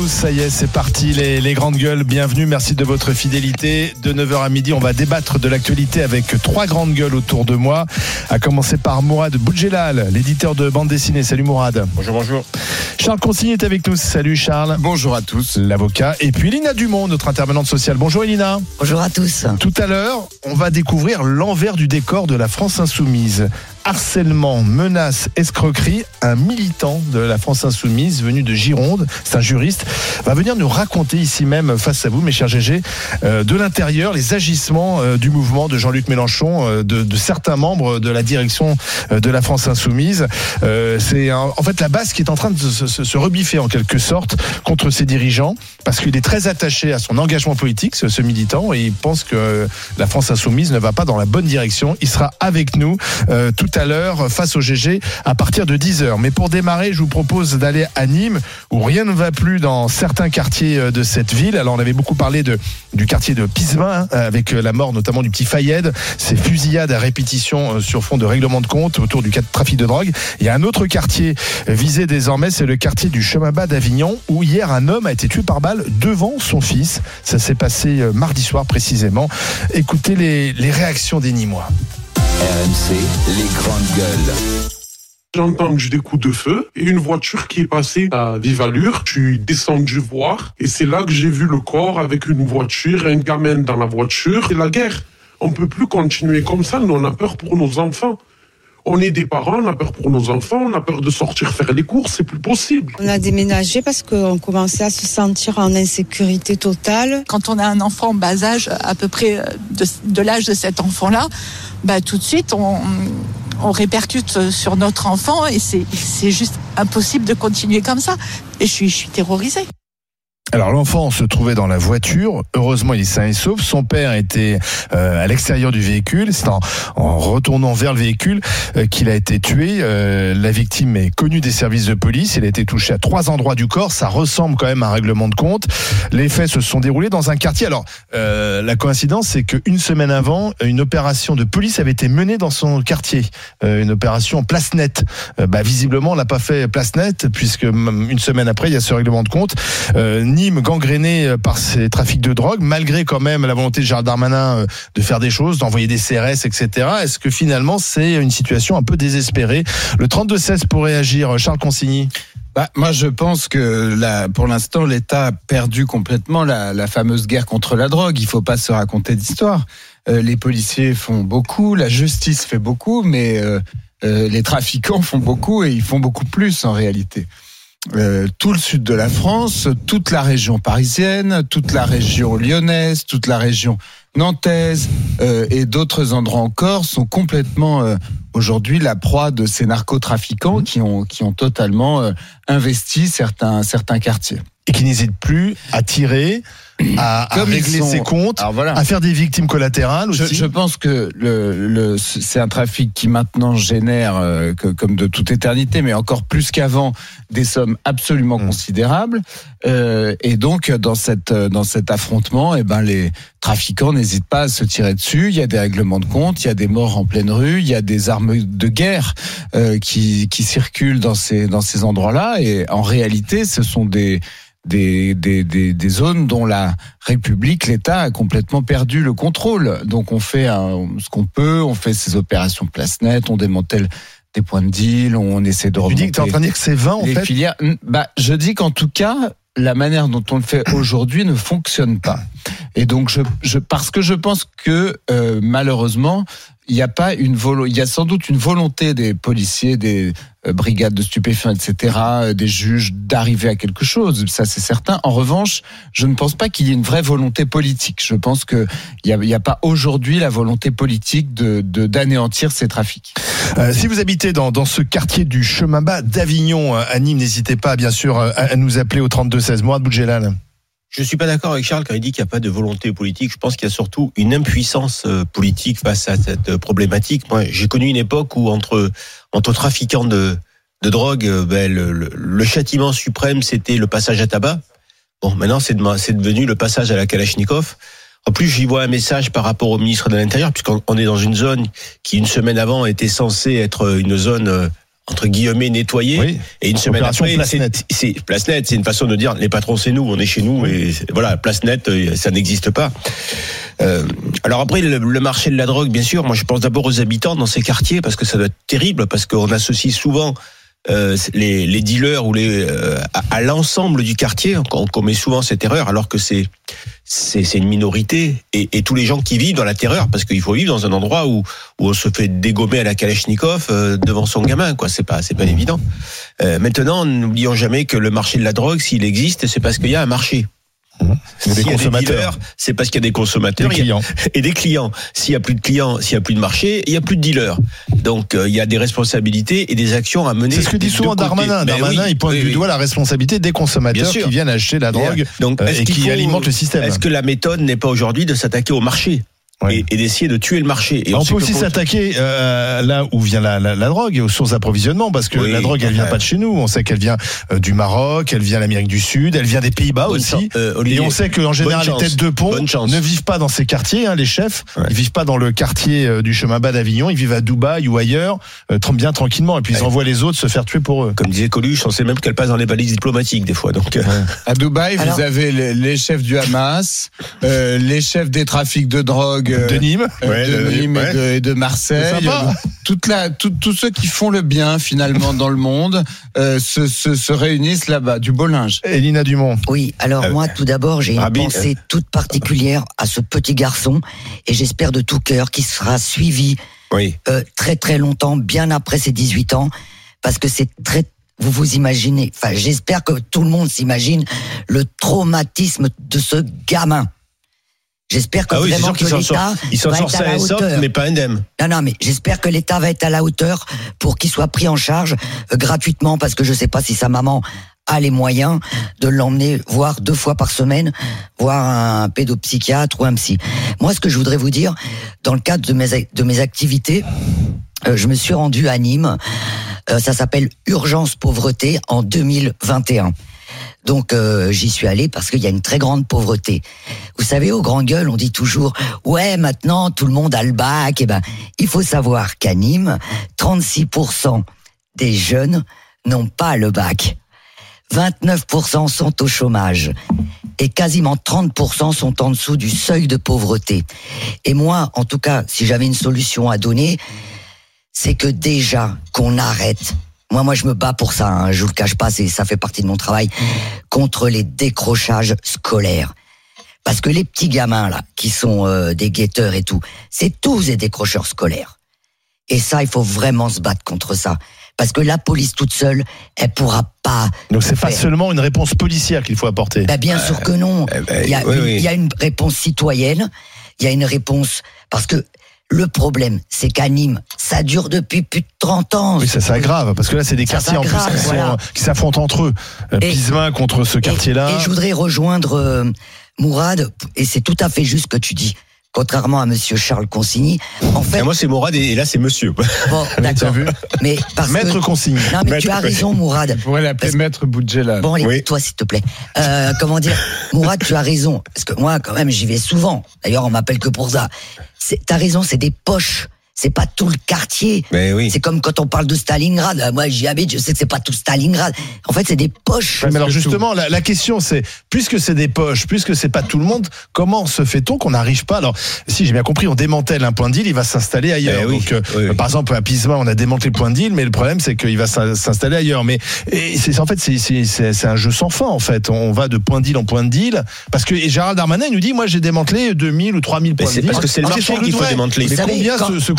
Tous, ça y est, c'est parti, les, les grandes gueules, bienvenue, merci de votre fidélité. De 9h à midi, on va débattre de l'actualité avec trois grandes gueules autour de moi, à commencer par Mourad Boudjelal, l'éditeur de bande dessinée. Salut Mourad. Bonjour, bonjour. Charles Consigny est avec nous, salut Charles. Bonjour à tous. L'avocat. Et puis Elina Dumont, notre intervenante sociale. Bonjour Elina. Bonjour à tous. Tout à l'heure, on va découvrir l'envers du décor de la France insoumise. Harcèlement, menaces, escroquerie, un militant de la France insoumise venu de Gironde, c'est un juriste, va venir nous raconter ici même face à vous, mes chers GG, euh, de l'intérieur les agissements euh, du mouvement de Jean-Luc Mélenchon, euh, de, de certains membres de la direction euh, de la France insoumise. Euh, c'est en fait la base qui est en train de se, se- se rebiffer en quelque sorte contre ses dirigeants, parce qu'il est très attaché à son engagement politique, ce, ce militant, et il pense que la France insoumise ne va pas dans la bonne direction. Il sera avec nous euh, tout à l'heure face au GG à partir de 10h. Mais pour démarrer, je vous propose d'aller à Nîmes, où rien ne va plus dans certains quartiers euh, de cette ville. Alors on avait beaucoup parlé de, du quartier de Pisevin, hein, avec euh, la mort notamment du petit Fayed, ces fusillades à répétition euh, sur fond de règlement de compte autour du trafic de drogue. Il y a un autre quartier visé désormais, c'est le quartier du Chemin Bas d'Avignon, où hier un homme a été tué par balle devant son fils. Ça s'est passé mardi soir précisément. Écoutez les, les réactions des Nîmois. RMC, les grandes gueules. J'entends que j'ai des coups de feu et une voiture qui est passée à vive allure. Je suis descendu voir et c'est là que j'ai vu le corps avec une voiture, un gamin dans la voiture. C'est la guerre. On peut plus continuer comme ça. On a peur pour nos enfants. On est des parents, on a peur pour nos enfants, on a peur de sortir faire les courses, c'est plus possible. On a déménagé parce qu'on commençait à se sentir en insécurité totale. quand on a un enfant en bas âge, à peu près de, de l'âge de cet enfant-là, bah, tout de suite, on, on répercute sur notre enfant et c'est c'est juste impossible de continuer comme ça. Et je suis, je suis terrorisée. Alors l'enfant se trouvait dans la voiture. Heureusement, il est sain et sauf. Son père était euh, à l'extérieur du véhicule. C'est en, en retournant vers le véhicule euh, qu'il a été tué. Euh, la victime est connue des services de police. Il a été touché à trois endroits du corps. Ça ressemble quand même à un règlement de compte. Les faits se sont déroulés dans un quartier. Alors euh, la coïncidence, c'est qu'une semaine avant, une opération de police avait été menée dans son quartier. Euh, une opération place nette. Euh, bah, visiblement, on l'a pas fait place nette puisque une semaine après, il y a ce règlement de compte. Nîmes gangréné euh, par ces trafics de drogue, malgré quand même la volonté de Gérald Darmanin euh, de faire des choses, d'envoyer des CRS, etc. Est-ce que finalement c'est une situation un peu désespérée? Le 32-16 pour réagir, Charles Consigny. Bah, moi, je pense que pour l'instant, l'État a perdu complètement la, fameuse guerre contre la drogue. Il faut pas se raconter d'histoire. Euh, les policiers font beaucoup, la justice fait beaucoup, mais euh, euh, les trafiquants font beaucoup et ils font beaucoup plus en réalité. Euh, tout le sud de la France, toute la région parisienne, toute la région lyonnaise, toute la région nantaise euh, et d'autres endroits encore sont complètement euh, aujourd'hui la proie de ces narcotrafiquants qui ont qui ont totalement euh, investi certains certains quartiers. Et qui n'hésite plus à tirer, à, à régler sont- ses comptes, voilà. à faire des victimes collatérales Je, aussi. je pense que le, le, c'est un trafic qui maintenant génère, euh, que, comme de toute éternité, mais encore plus qu'avant, des sommes absolument Mm. considérables. Euh, et donc, dans, cette, dans cet affrontement, eh ben, les trafiquants n'hésitent pas à se tirer dessus. Il y a des règlements de compte, il y a des morts en pleine rue, il y a des armes de guerre euh, qui, qui circulent dans ces, dans ces endroits-là. Et en réalité, ce sont des, des, des, des, des zones dont la République, l'État a complètement perdu le contrôle. Donc on fait un- ce qu'on peut, on fait ces opérations place nette, on démantèle des points de deal, on essaie de tu dis que tu es en remonter train de dire que c'est 20 en fait filières. Bah, je dis qu'en tout cas, la manière dont on le fait aujourd'hui ne fonctionne pas. Et donc, je, je, parce que je pense que euh, malheureusement, il n'y a pas une volo, il y a sans doute une volonté des policiers, des euh, brigades de stupéfiants, etc., euh, des juges d'arriver à quelque chose. Ça, c'est certain. En revanche, je ne pense pas qu'il y ait une vraie volonté politique. Je pense que il n'y a, pas aujourd'hui la volonté politique de d'anéantir ces trafics. Euh, si vous habitez dans, dans ce quartier du chemin bas d'Avignon à Nîmes, n'hésitez pas bien sûr à, à nous appeler au 32 16. Mourad Boudjelal. Je suis pas d'accord avec Charles quand il dit qu'il n'y a pas de volonté politique. Je pense qu'il y a surtout une impuissance euh, politique face à cette euh, problématique. Moi, j'ai connu une époque où entre entre trafiquants de de drogue, euh, ben, le, le- le châtiment suprême, c'était le passage à tabac. Bon, maintenant, c'est de- devenu le passage à la Kalachnikov. En plus, j'y vois un message par rapport au ministre de l'Intérieur, puisqu'on on est dans une zone qui, une semaine avant, était censée être une zone, entre guillemets, nettoyée. Oui. Et une semaine après, place c'est- nette. c'est place nette, c'est une façon de dire les patrons c'est nous, on est chez nous et voilà, place nette, euh, ça n'existe pas. Euh, alors après le, le marché de la drogue, bien sûr, moi je pense d'abord aux habitants dans ces quartiers parce que ça doit être terrible parce qu'on associe souvent euh, les, les dealers ou les euh, à, à l'ensemble du quartier, on commet souvent cette erreur alors que c'est c'est une minorité. Et, et tous les gens qui vivent dans la terreur parce qu'il faut vivre dans un endroit où où on se fait dégommer à la Kalachnikov euh, devant son gamin quoi. C'est pas c'est pas évident. Euh, maintenant, n'oublions jamais que le marché de la drogue, s'il existe, c'est parce qu'il y a un marché. Y a des dealers, c'est parce qu'il y a des consommateurs Des a- clients. et des clients. S'il y a plus de clients, s'il y a plus de marché, il y a plus de dealers. Donc euh, il y a des responsabilités et des actions à mener. C'est ce que dit souvent. Darmanin. Ben Darmanin, oui, il pointe oui, du oui. doigt la responsabilité des consommateurs qui viennent acheter la drogue Donc, euh, et qui faut- alimentent le système. Est-ce que la méthode n'est pas aujourd'hui de s'attaquer au marché? Oui. et, et d'essayer de tuer le marché et on peut aussi s'attaquer euh, là où vient la, la, la drogue et aux sources d'approvisionnement parce que Oui, la drogue elle vient ouais. pas de chez nous on sait qu'elle vient euh, du Maroc elle vient d'Amérique du Sud elle vient des Pays-Bas aussi. Euh, Olivier, et on sait qu'en général les têtes de pont ne vivent pas dans ces quartiers hein, les chefs Ouais. ils vivent pas dans le quartier euh, du chemin bas d'Avignon ils vivent à Dubaï ou ailleurs euh, bien tranquillement et puis ils Ouais. envoient les autres se faire tuer pour eux Comme disait Coluche, on sait même qu'elle passe dans les balises diplomatiques des fois. Donc, euh, À Dubaï, Alors- vous avez les, les chefs du Hamas, euh, les chefs des trafics de drogue euh, de Nîmes euh, Ouais, de Nîmes et, de, et de Marseille. C'est sympa. Toute la, tout- tous ceux qui font le bien finalement dans le monde euh, se, se, se réunissent là-bas, du beau linge. Elina Dumont Oui, alors Euh, moi tout d'abord j'ai une pensée toute particulière à ce petit garçon et j'espère de tout cœur qu'il sera suivi oui. euh, très très longtemps, bien après ses 18 ans, parce que c'est très... Vous vous imaginez, enfin j'espère que tout le monde s'imagine le traumatisme de ce gamin. J'espère que Ah oui, vraiment que l'État va être à la hauteur. mais pas indemne. Non, non, mais j'espère que l'État va être à la hauteur pour qu'il soit pris en charge euh, gratuitement, parce que je sais pas si sa maman a les moyens de l'emmener voir deux fois par semaine, voir un pédopsychiatre ou un psy. Moi, ce que je voudrais vous dire, dans le cadre de mes, de mes activités, euh, je me suis rendu à Nîmes. Euh, ça s'appelle Urgence Pauvreté en 2021. Donc euh, j'y suis allé parce qu'il y a une très grande pauvreté. Vous savez, au grand gueule, on dit toujours ouais maintenant tout le monde a le bac. Eh ben, il faut savoir qu'à Nîmes, 36% des jeunes n'ont pas le bac. 29% sont au chômage et quasiment 30% sont en dessous du seuil de pauvreté. Et moi, en tout cas, si j'avais une solution à donner, c'est que déjà qu'on arrête. Moi, moi, je me bats pour ça. Hein, je vous le cache pas, c'est ça fait partie de mon travail contre les décrochages scolaires. Parce que les petits gamins là, qui sont euh, des guetteurs et tout, c'est tous des décrocheurs scolaires. Et ça, il faut vraiment se battre contre ça. Parce que la police toute seule, elle pourra pas. donc c'est pas seulement une réponse policière qu'il faut apporter Bah, bien sûr que non. Il y, a oui, une, oui. il y a une réponse citoyenne, il y a une réponse parce que le problème, c'est qu'à Nîmes, ça dure depuis plus de 30 ans. Oui, ça s'aggrave parce que là, c'est des Ça quartiers en plus s'aggrave, qui voilà. s'affrontent entre eux. Euh, Et- Pismin contre ce Et- quartier-là. Et, je voudrais rejoindre euh, Mourad, et c'est tout à fait juste ce que tu dis. Contrairement à Monsieur Charles Consigny, en fait, Et moi, c'est Morad et là, c'est monsieur. bon, d'accord. vu Mais parce Maître que, consigne. non, mais tu as raison, Mourad. On pourrait l'appeler Parce- Maître Boudjela. Bon, allez, Oui. toi, s'il te plaît. Euh, comment dire Mourad, tu as raison. Parce que moi, quand même, j'y vais souvent. D'ailleurs, on m'appelle que pour ça. C'est- T'as raison, c'est des poches. C'est pas tout le quartier. Mais oui. C'est comme quand on parle de Stalingrad. Euh, Moi, j'y habite, je sais que c'est pas tout Stalingrad. En fait, c'est des poches. Ouais, mais alors justement, la, la question c'est, puisque c'est des poches, puisque c'est pas tout le monde, comment se fait-on qu'on n'arrive pas? Alors, si j'ai bien compris, on démantèle un point de deal, il va s'installer ailleurs. Eh oui, Donc, euh, oui, par exemple, à Pisma, on a démantelé le point de deal, mais le problème c'est qu'il va s'in- s'installer ailleurs. Mais c'est en fait c'est c'est- c'est c'est un jeu sans fin en fait. On va de point de deal en point de deal parce que et Gérald Darmanin nous dit moi j'ai démantelé 2000 ou 3000 Mais points de c'est deal. parce que c'est le marché qu'il faut démanteler. Mais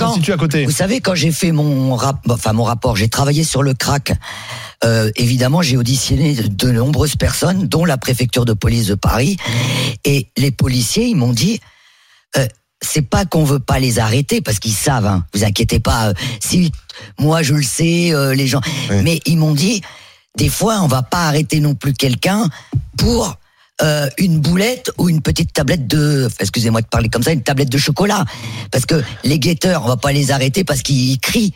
quand- se, se quand- constitue à côté Vous savez, quand j'ai fait mon rap, enfin mon rapport, j'ai travaillé sur le crack. Euh, évidemment, j'ai auditionné de, de nombreuses personnes, dont la préfecture de police de Paris, et les policiers, ils m'ont dit, euh, c'est pas qu'on veut pas les arrêter parce qu'ils savent. Hein, vous inquiétez pas. euh, si moi je le sais, les gens, Oui. mais ils m'ont dit, des fois, on va pas arrêter non plus quelqu'un pour euh, une boulette ou une petite tablette de, excusez-moi de parler comme ça, une tablette de chocolat. Parce que les guetteurs, on va pas les arrêter parce qu'ils crient.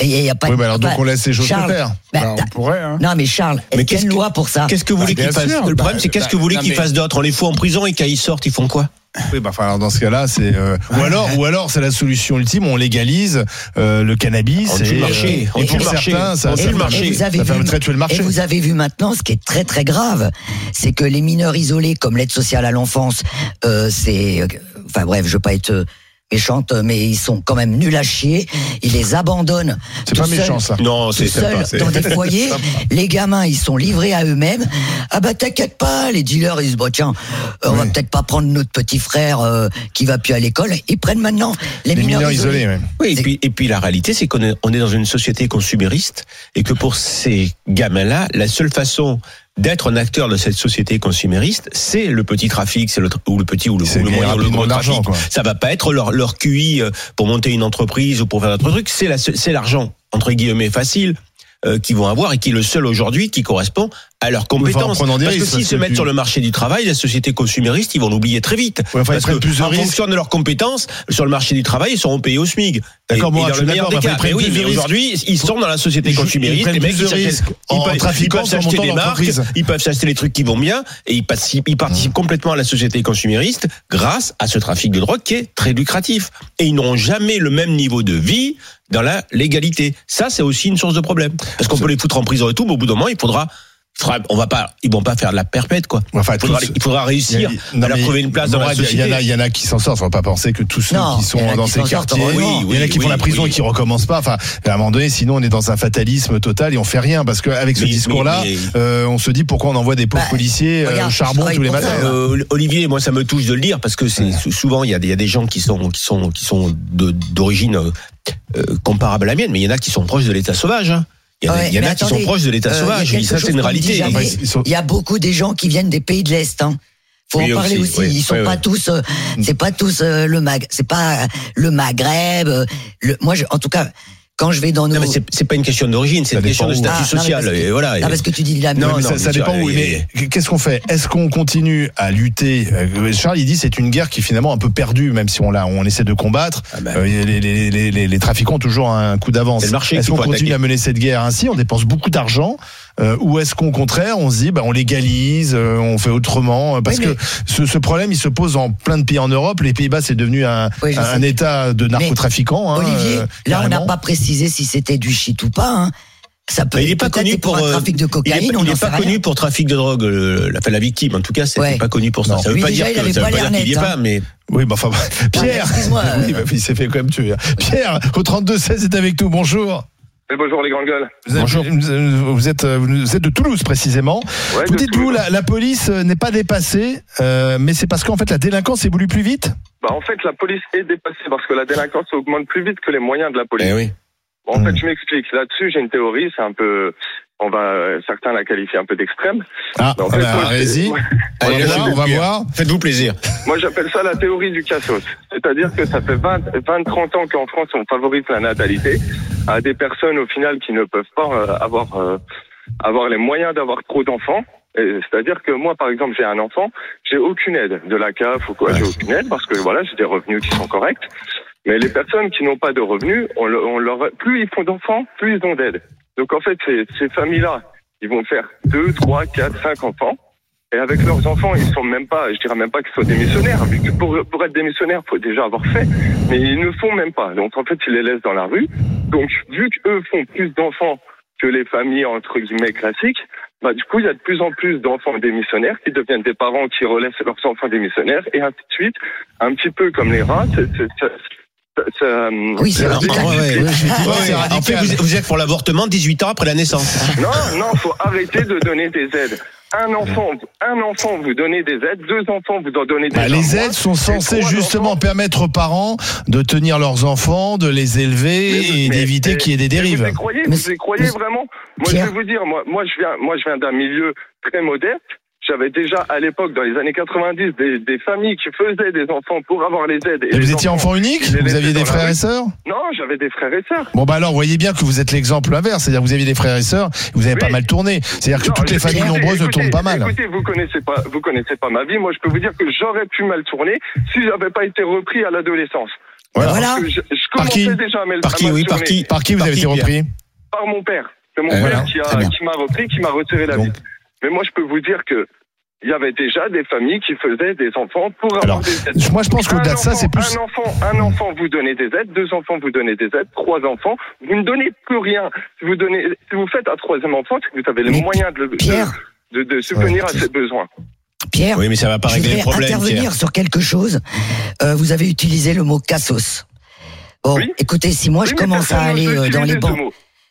Et il y a pas Oui, mais alors donc bah, on laisse les choses se Charles, faire. bah, Bah, on pourrait. Hein. Non, mais Charles, Mais une que- loi pour ça Qu'est-ce que vous voulez Bah, qu'ils bien fassent Le problème, bah, c'est qu'est-ce bah, que vous voulez qu'ils mais- fassent d'autre? On les fout en prison et quand ils sortent, ils font quoi? Oui, bah, enfin, alors, dans ce cas-là, c'est euh, ou alors, ou alors, c'est la solution ultime. On légalise euh, le cannabis. On tue le marché, on et tue pour le marché. certains, ça, le marché. Vous avez ça vu, permettrait de tuer le marché. et vous avez vu maintenant, ce qui est très très grave, c'est que les mineurs isolés, comme l'aide sociale à l'enfance, euh, c'est, euh, enfin bref, je veux pas être euh, méchante, mais ils sont quand même nuls à chier. Ils les abandonnent. C'est pas méchant ça. Non, c'est sympa. dans des foyers, les gamins ils sont livrés à eux-mêmes. Ah bah t'inquiète pas, les dealers ils se disent bon tiens, euh, on va peut-être pas prendre notre petit frère euh, qui va plus à l'école. Ils prennent maintenant les, Les mineurs isolés, ouais. Oui, et puis, et puis la réalité, c'est qu'on est, on est dans une société consumériste et que pour ces gamins-là, la seule façon d'être un acteur de cette société consumériste, c'est le petit trafic, c'est le ou le petit ou le, ou moyen ou le gros trafic. quoi. Ça va pas être leur, leur QI euh, pour monter une entreprise ou pour faire d'autres trucs. C'est la, c'est l'argent entre guillemets facile euh, qu'ils vont avoir et qui est le seul aujourd'hui qui correspond à leurs compétences. parce que s'ils se mettent tu- sur le marché du travail, la société consumériste, ils vont l'oublier très vite. Ouais, enfin, ils parce que plus de en risques. fonction de leurs compétences, sur le marché du travail, ils seront payés au SMIC. D'accord, moi, et je suis d'accord, mais ils oui, mais aujourd'hui, ils sont dans la société Ils- ils consumériste. prennent Les mecs, ils ils peuvent- ils peuvent s'acheter des de marques, ils peuvent s'acheter les trucs qui vont bien et ils participent, ils participent complètement à la société consumériste grâce à ce trafic de drogue qui est très lucratif. Et ils n'auront jamais le même niveau de vie dans la légalité. Ça, c'est aussi une source de problème. Parce qu'on peut les foutre en prison et tout, mais au bout d'un moment, il faudra, faudra- on va pas, ils vont pas faire de la perpète, quoi. Enfin, Il faudra, tous- il faudra réussir Non, à leur trouver une place dans la Morad, il y a- société. Il y, en a- y en a qui s'en sortent. Faut pas penser que tous ceux Non, qui il y sont en a dans qui ces quartiers, heureusement. il y en a qui Oui, font la oui, prison oui. et qui recommencent pas. Enfin, à un moment donné, sinon on est dans un fatalisme total et on fait rien parce qu'avec ce discours-là, mais- euh, on se dit pourquoi on envoie des pauvres Bah, policiers euh, regarde, au charbon tous les matins. Euh, Olivier, moi ça me touche de le dire parce que c'est souvent il y a, des- il y a des gens qui sont qui sont qui sont d'origine comparable à la mienne, mais il y en a qui sont proches de l'état sauvage. hein. Il y en a, Ouais, il y en mais a qui attendez, sont proches de l'état euh, sauvage. Et ça c'est une réalité. Il y a beaucoup des gens qui viennent des pays de l'Est. Hein. Faut Oui, en parler aussi, aussi. oui. Ils sont pas tous. euh, c'est pas tous euh, le mag. C'est pas euh, le Maghreb. euh, le, moi, je, en tout cas, quand je vais dans nos. Non, mais c'est pas une question d'origine, c'est une question de statut Ah, non, social. parce que- et voilà. Ah, parce que tu dis la Non, Non, mais non, ça, ça dépend où. et- Mais qu'est-ce qu'on fait? Est-ce qu'on continue à lutter? Euh, Charles, il dit c'est une guerre qui est finalement un peu perdue, même si on l'a, on essaie de combattre. Ah ben. Euh, les, les, les, les, les trafiquants ont toujours un coup d'avance. Est-ce qu'on continue attaquer. à mener cette guerre ainsi? On dépense beaucoup d'argent. Euh, ou est-ce qu'au contraire, on se dit, bah, on légalise, euh, on fait autrement euh, Parce Oui, que ce, ce problème, il se pose en plein de pays en Europe. Les Pays-Bas, c'est devenu un, Oui, un. État de narcotrafiquants. hein, Olivier, euh, là, on n'a pas précisé si c'était du shit ou pas. Hein. Ça peut. Il n'est pas connu pour, pour un euh, trafic de cocaïne. il n'en est sait pas rien. connu pour trafic de drogue. euh, La, la victime, en tout cas, c'est Ouais. pas connu pour ça. Non. Ça veut Lui, pas déjà, dire veut qu'il y est net, pas, hein. mais Oui, bah, enfin, Pierre, excuse-moi, euh. oui, bah, il s'est fait quand même tuer. Pierre, au 32-16 est avec nous. Bonjour. Et bonjour les grandes gueules. Vous êtes, Bonjour. Vous êtes, euh, vous êtes de Toulouse précisément. Ouais, vous de dites vous Toulouse. la, la police euh, n'est pas dépassée, euh, mais c'est parce qu'en fait la délinquance évolue plus vite? Bah, en fait, la police est dépassée parce que la délinquance augmente plus vite que les moyens de la police. Eh oui. En fait, je m'explique. Là-dessus, j'ai une théorie. C'est un peu, on va, euh, certains la qualifient un peu d'extrême. Ah, en ah fait, bah, allez-y. c'est- On va Allez, on va voir. Faites-vous plaisir. Moi, j'appelle ça la théorie du cassos. C'est-à-dire que ça fait 20, 20 30 ans qu'en France, on favorise la natalité à des personnes, au final, qui ne peuvent pas euh, avoir, euh, avoir les moyens d'avoir trop d'enfants. C'est-à-dire que moi, par exemple, j'ai un enfant, j'ai aucune aide de la CAF ou quoi, j'ai aucune aide parce que voilà, j'ai des revenus qui sont corrects. Mais les personnes qui n'ont pas de revenus, on, le- on leur, plus ils font d'enfants, plus ils ont d'aide. Donc en fait, ces, ces familles-là, ils vont faire 2, 3, 4, 5 enfants. Et avec leurs enfants, ils sont même pas, je dirais même pas qu'ils sont démissionnaires. Vu que pour, pour être démissionnaire, faut déjà avoir fait. Mais ils ne font même pas. Donc en fait, ils les laissent dans la rue. Donc vu qu'eux font plus d'enfants que les familles entre guillemets classiques, bah du coup il y a de plus en plus d'enfants démissionnaires qui deviennent des parents qui relaissent leurs enfants démissionnaires et ainsi de suite. Un petit peu comme les rats. c'est- c'est- ça- ça- ça- Oui, c'est radical. ouais, ouais. Ouais, c'est En fait, vous, vous êtes pour l'avortement 18 ans après la naissance. Non, non, faut arrêter de donner des aides. Un enfant, un enfant, vous donnez des aides. Deux enfants, vous en donnez des Bah, aides. les aides sont censées justement enfants. permettre aux parents de tenir leurs enfants, de les élever Mais- et d'éviter qu'il y ait des dérives. Vous y croyez, Mais vous y croyez vraiment? Moi, Pierre. je vais vous dire, moi, moi, je viens, moi, je viens d'un milieu très modeste. J'avais déjà, à l'époque, dans les années 90, des, des familles qui faisaient des enfants pour avoir les aides. Et vous étiez enfant unique Vous aviez des frères et sœurs Non, j'avais des frères et sœurs. Bon bah alors, voyez bien que vous êtes l'exemple inverse, c'est-à-dire que vous aviez des frères et sœurs, vous avez Oui. pas mal tourné. C'est-à-dire que Non, toutes les écoutez, familles nombreuses ne tournent pas mal. Écoutez, vous connaissez pas, vous connaissez pas ma vie. Moi, je peux vous dire que j'aurais pu mal tourner si j'avais pas été repris à l'adolescence. Voilà. Je, je Par qui déjà à Par qui, à oui, par qui Par qui vous Par avez qui, été repris Par mon père. C'est mon Eh, père voilà. qui m'a repris, qui m'a retiré la Donc. vie. Mais moi, je peux vous dire que il y avait déjà des familles qui faisaient des enfants pour avoir Alors, des aides. Moi, je pense qu'au-delà Un de ça, enfant- c'est plus. Un enfant, un enfant, vous donnez des aides. Deux enfants, vous donnez des aides. Trois enfants, vous ne donnez plus rien. Si vous donnez, si vous faites un troisième enfant, c'est que vous avez les Mais moyens de, le- Pierre. de, de, de subvenir à ses besoins. Pierre, Oui, mais ça va pas je régler vais le problème, intervenir Pierre. sur quelque chose. Euh, vous avez utilisé le mot cassos. Bon, Oui. écoutez, si moi Oui, je commence à aller euh, dans les bancs.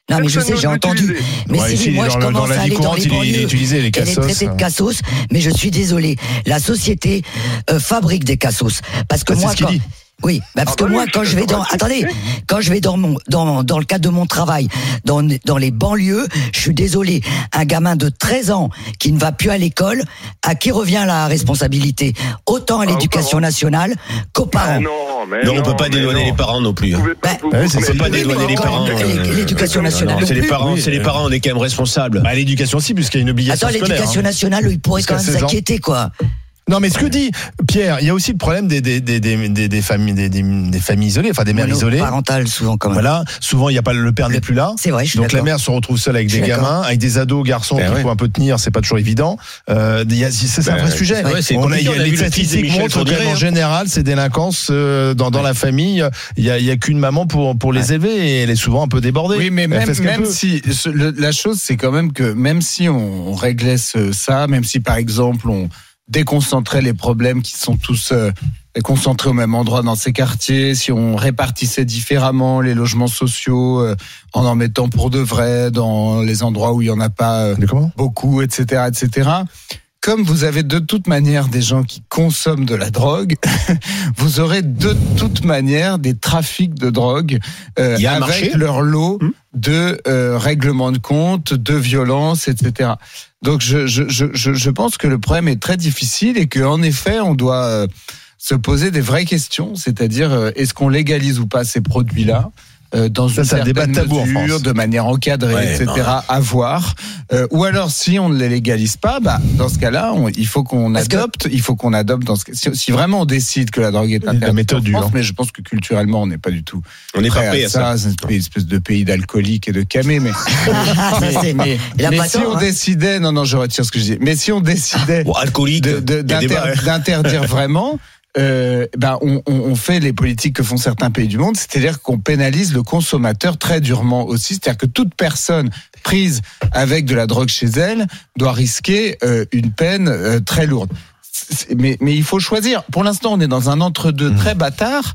Non, mais je sais, j'ai entendu. Mais Ouais, si ici, moi dans je le- dans commence la à vie aller dans courante, les il est- il est banlieues utilisé, les et les cassos, de cassos, mais je suis désolé, la société euh, fabrique des cassos. Parce que Bah, c'est moi, ce qu'il quand, dit. Oui, bah parce Ah que bah moi, oui, quand je vais dans, attendez, quand je vais dans mon, dans, dans le cadre de mon travail, dans, dans les banlieues, je suis désolé, un gamin de 13 ans qui ne va plus à l'école, à qui revient la responsabilité Autant à Ah, l'éducation parents. nationale qu'aux Ah parents. non, mais Non, on non, peut pas dédouaner les parents non plus. Hein. Bah, ouais, c'est- pas dédouaner les parents. euh, L'éducation nationale. Non, c'est les parents, c'est les euh, parents, on est quand même responsables. Bah, l'éducation aussi, puisqu'il y a une obligation Attends, scolaire. l'éducation hein. nationale, ils pourraient quand même 16 ans. s'inquiéter, quoi. Non, mais ce que dit Pierre, il y a aussi le problème des, des, des, des, des, des familles, des, des, des familles isolées, enfin des mères isolées. Parentales, souvent, quand même. Voilà, souvent il y a pas le père n'est plus là. C'est vrai, je suis Donc la mère se retrouve seule avec des gamins, avec des ados, garçons Ben qu'il faut un peu tenir, c'est pas toujours évident. Euh, il y a- c'est un Ben, vrai sujet. ouais, c'est On a, il y a compliqué, on a les statistiques montrent que Fourniret, en hein. général, c'est délinquance euh, dans, dans la famille. Il y a, il y a qu'une maman pour pour les élever et elle est souvent un peu débordée. Oui, mais même, même si ce- le- la chose, c'est quand même que même si on, on réglait ça, même si par exemple on déconcentrait les problèmes qui sont tous euh, concentrés au même endroit dans ces quartiers, si on répartissait différemment les logements sociaux euh, en en mettant pour de vrai dans les endroits où il y en a pas euh, beaucoup, etc., etc. Comme vous avez de toute manière des gens qui consomment de la drogue, vous aurez de toute manière des trafics de drogue euh, avec marché? leur lot Hmm? de euh, règlements de compte, de violence, etc. Donc je, je, je, je pense que le problème est très difficile et qu'en effet on doit euh, se poser des vraies questions, c'est-à-dire euh, est-ce qu'on légalise ou pas ces produits-là? Euh, dans Ça, une c'est un débat certaine mesure, de manière encadrée, Ouais, etc. à voir. Euh, ou alors, si on ne les légalise pas, bah, dans ce cas-là, on- il faut qu'on que- adopte, il faut qu'on adopte dans ce cas- si, si vraiment on décide que la drogue est La interdite méthode en dure. France, mais je pense que culturellement, on n'est pas du tout On n'est pas prêt à ça. C'est une espèce de pays d'alcooliques et de camés, mais, Ah, mais, mais pas si on hein. décidait, non, non, je retire ce que je dis, mais si on décidait Bon, bars. d'interdire vraiment, euh, ben on, on, on fait les politiques que font certains pays du monde, c'est-à-dire qu'on pénalise le consommateur très durement aussi, c'est-à-dire que toute personne prise avec de la drogue chez elle doit risquer euh, une peine euh, très lourde. Mais, mais il faut choisir. Pour l'instant, on est dans un entre-deux très bâtard,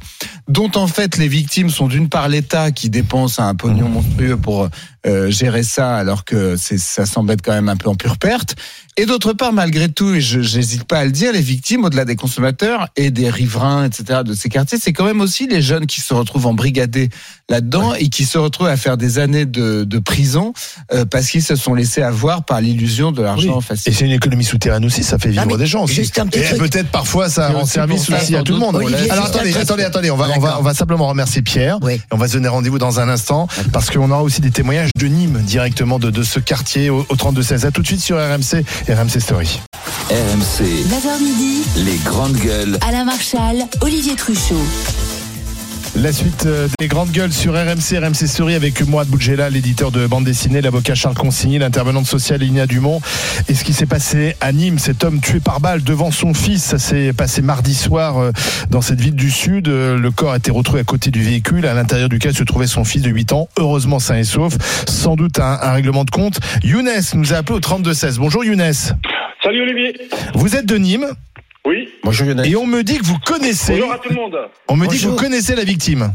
dont en fait les victimes sont d'une part l'État qui dépense un pognon monstrueux pour euh, gérer ça, alors que ça semble être quand même un peu en pure perte. Et d'autre part, malgré tout, et je n'hésite pas à le dire, les victimes, au-delà des consommateurs et des riverains, etc., de ces quartiers, c'est quand même aussi les jeunes qui se retrouvent embrigadés là-dedans et qui se retrouvent à faire des années de, de prison euh, parce qu'ils se sont laissés avoir par l'illusion de l'argent Oui. facile. Et c'est une économie souterraine aussi, ça fait vivre des gens aussi. juste un petit et peut-être parfois ça rend aussi service aussi à tout le monde. Olivier, Alors attendez, attendez, attendez, on va, on va, on va simplement remercier Pierre. Oui. Et on va se donner rendez-vous dans un instant parce qu'on aura aussi des témoignages de Nîmes directement de, de ce quartier au, au 32-16. À tout de suite sur RMC RMC Story. RMC, 9h midi, les grandes gueules. Alain Marchal, Olivier Truchot. La suite euh, des grandes gueules sur RMC, RMC Story avec Mourad Boudjela, l'éditeur de bande dessinée, l'avocat Charles Consigny, l'intervenante sociale Lina Dumont. Et ce qui s'est passé à Nîmes, cet homme tué par balle devant son fils, ça s'est passé mardi soir euh, dans cette ville du Sud. Euh, Le corps a été retrouvé à côté du véhicule, à l'intérieur duquel se trouvait son fils de 8 ans, heureusement sain et sauf. Sans doute un, un règlement de compte. Younes nous a appelé au 32-16. Bonjour Younes. Salut Olivier. Vous êtes de Nîmes Oui. Bonjour Lionel. et on me dit que vous connaissez, Bonjour à tout le monde. on me dit que vous connaissez la victime.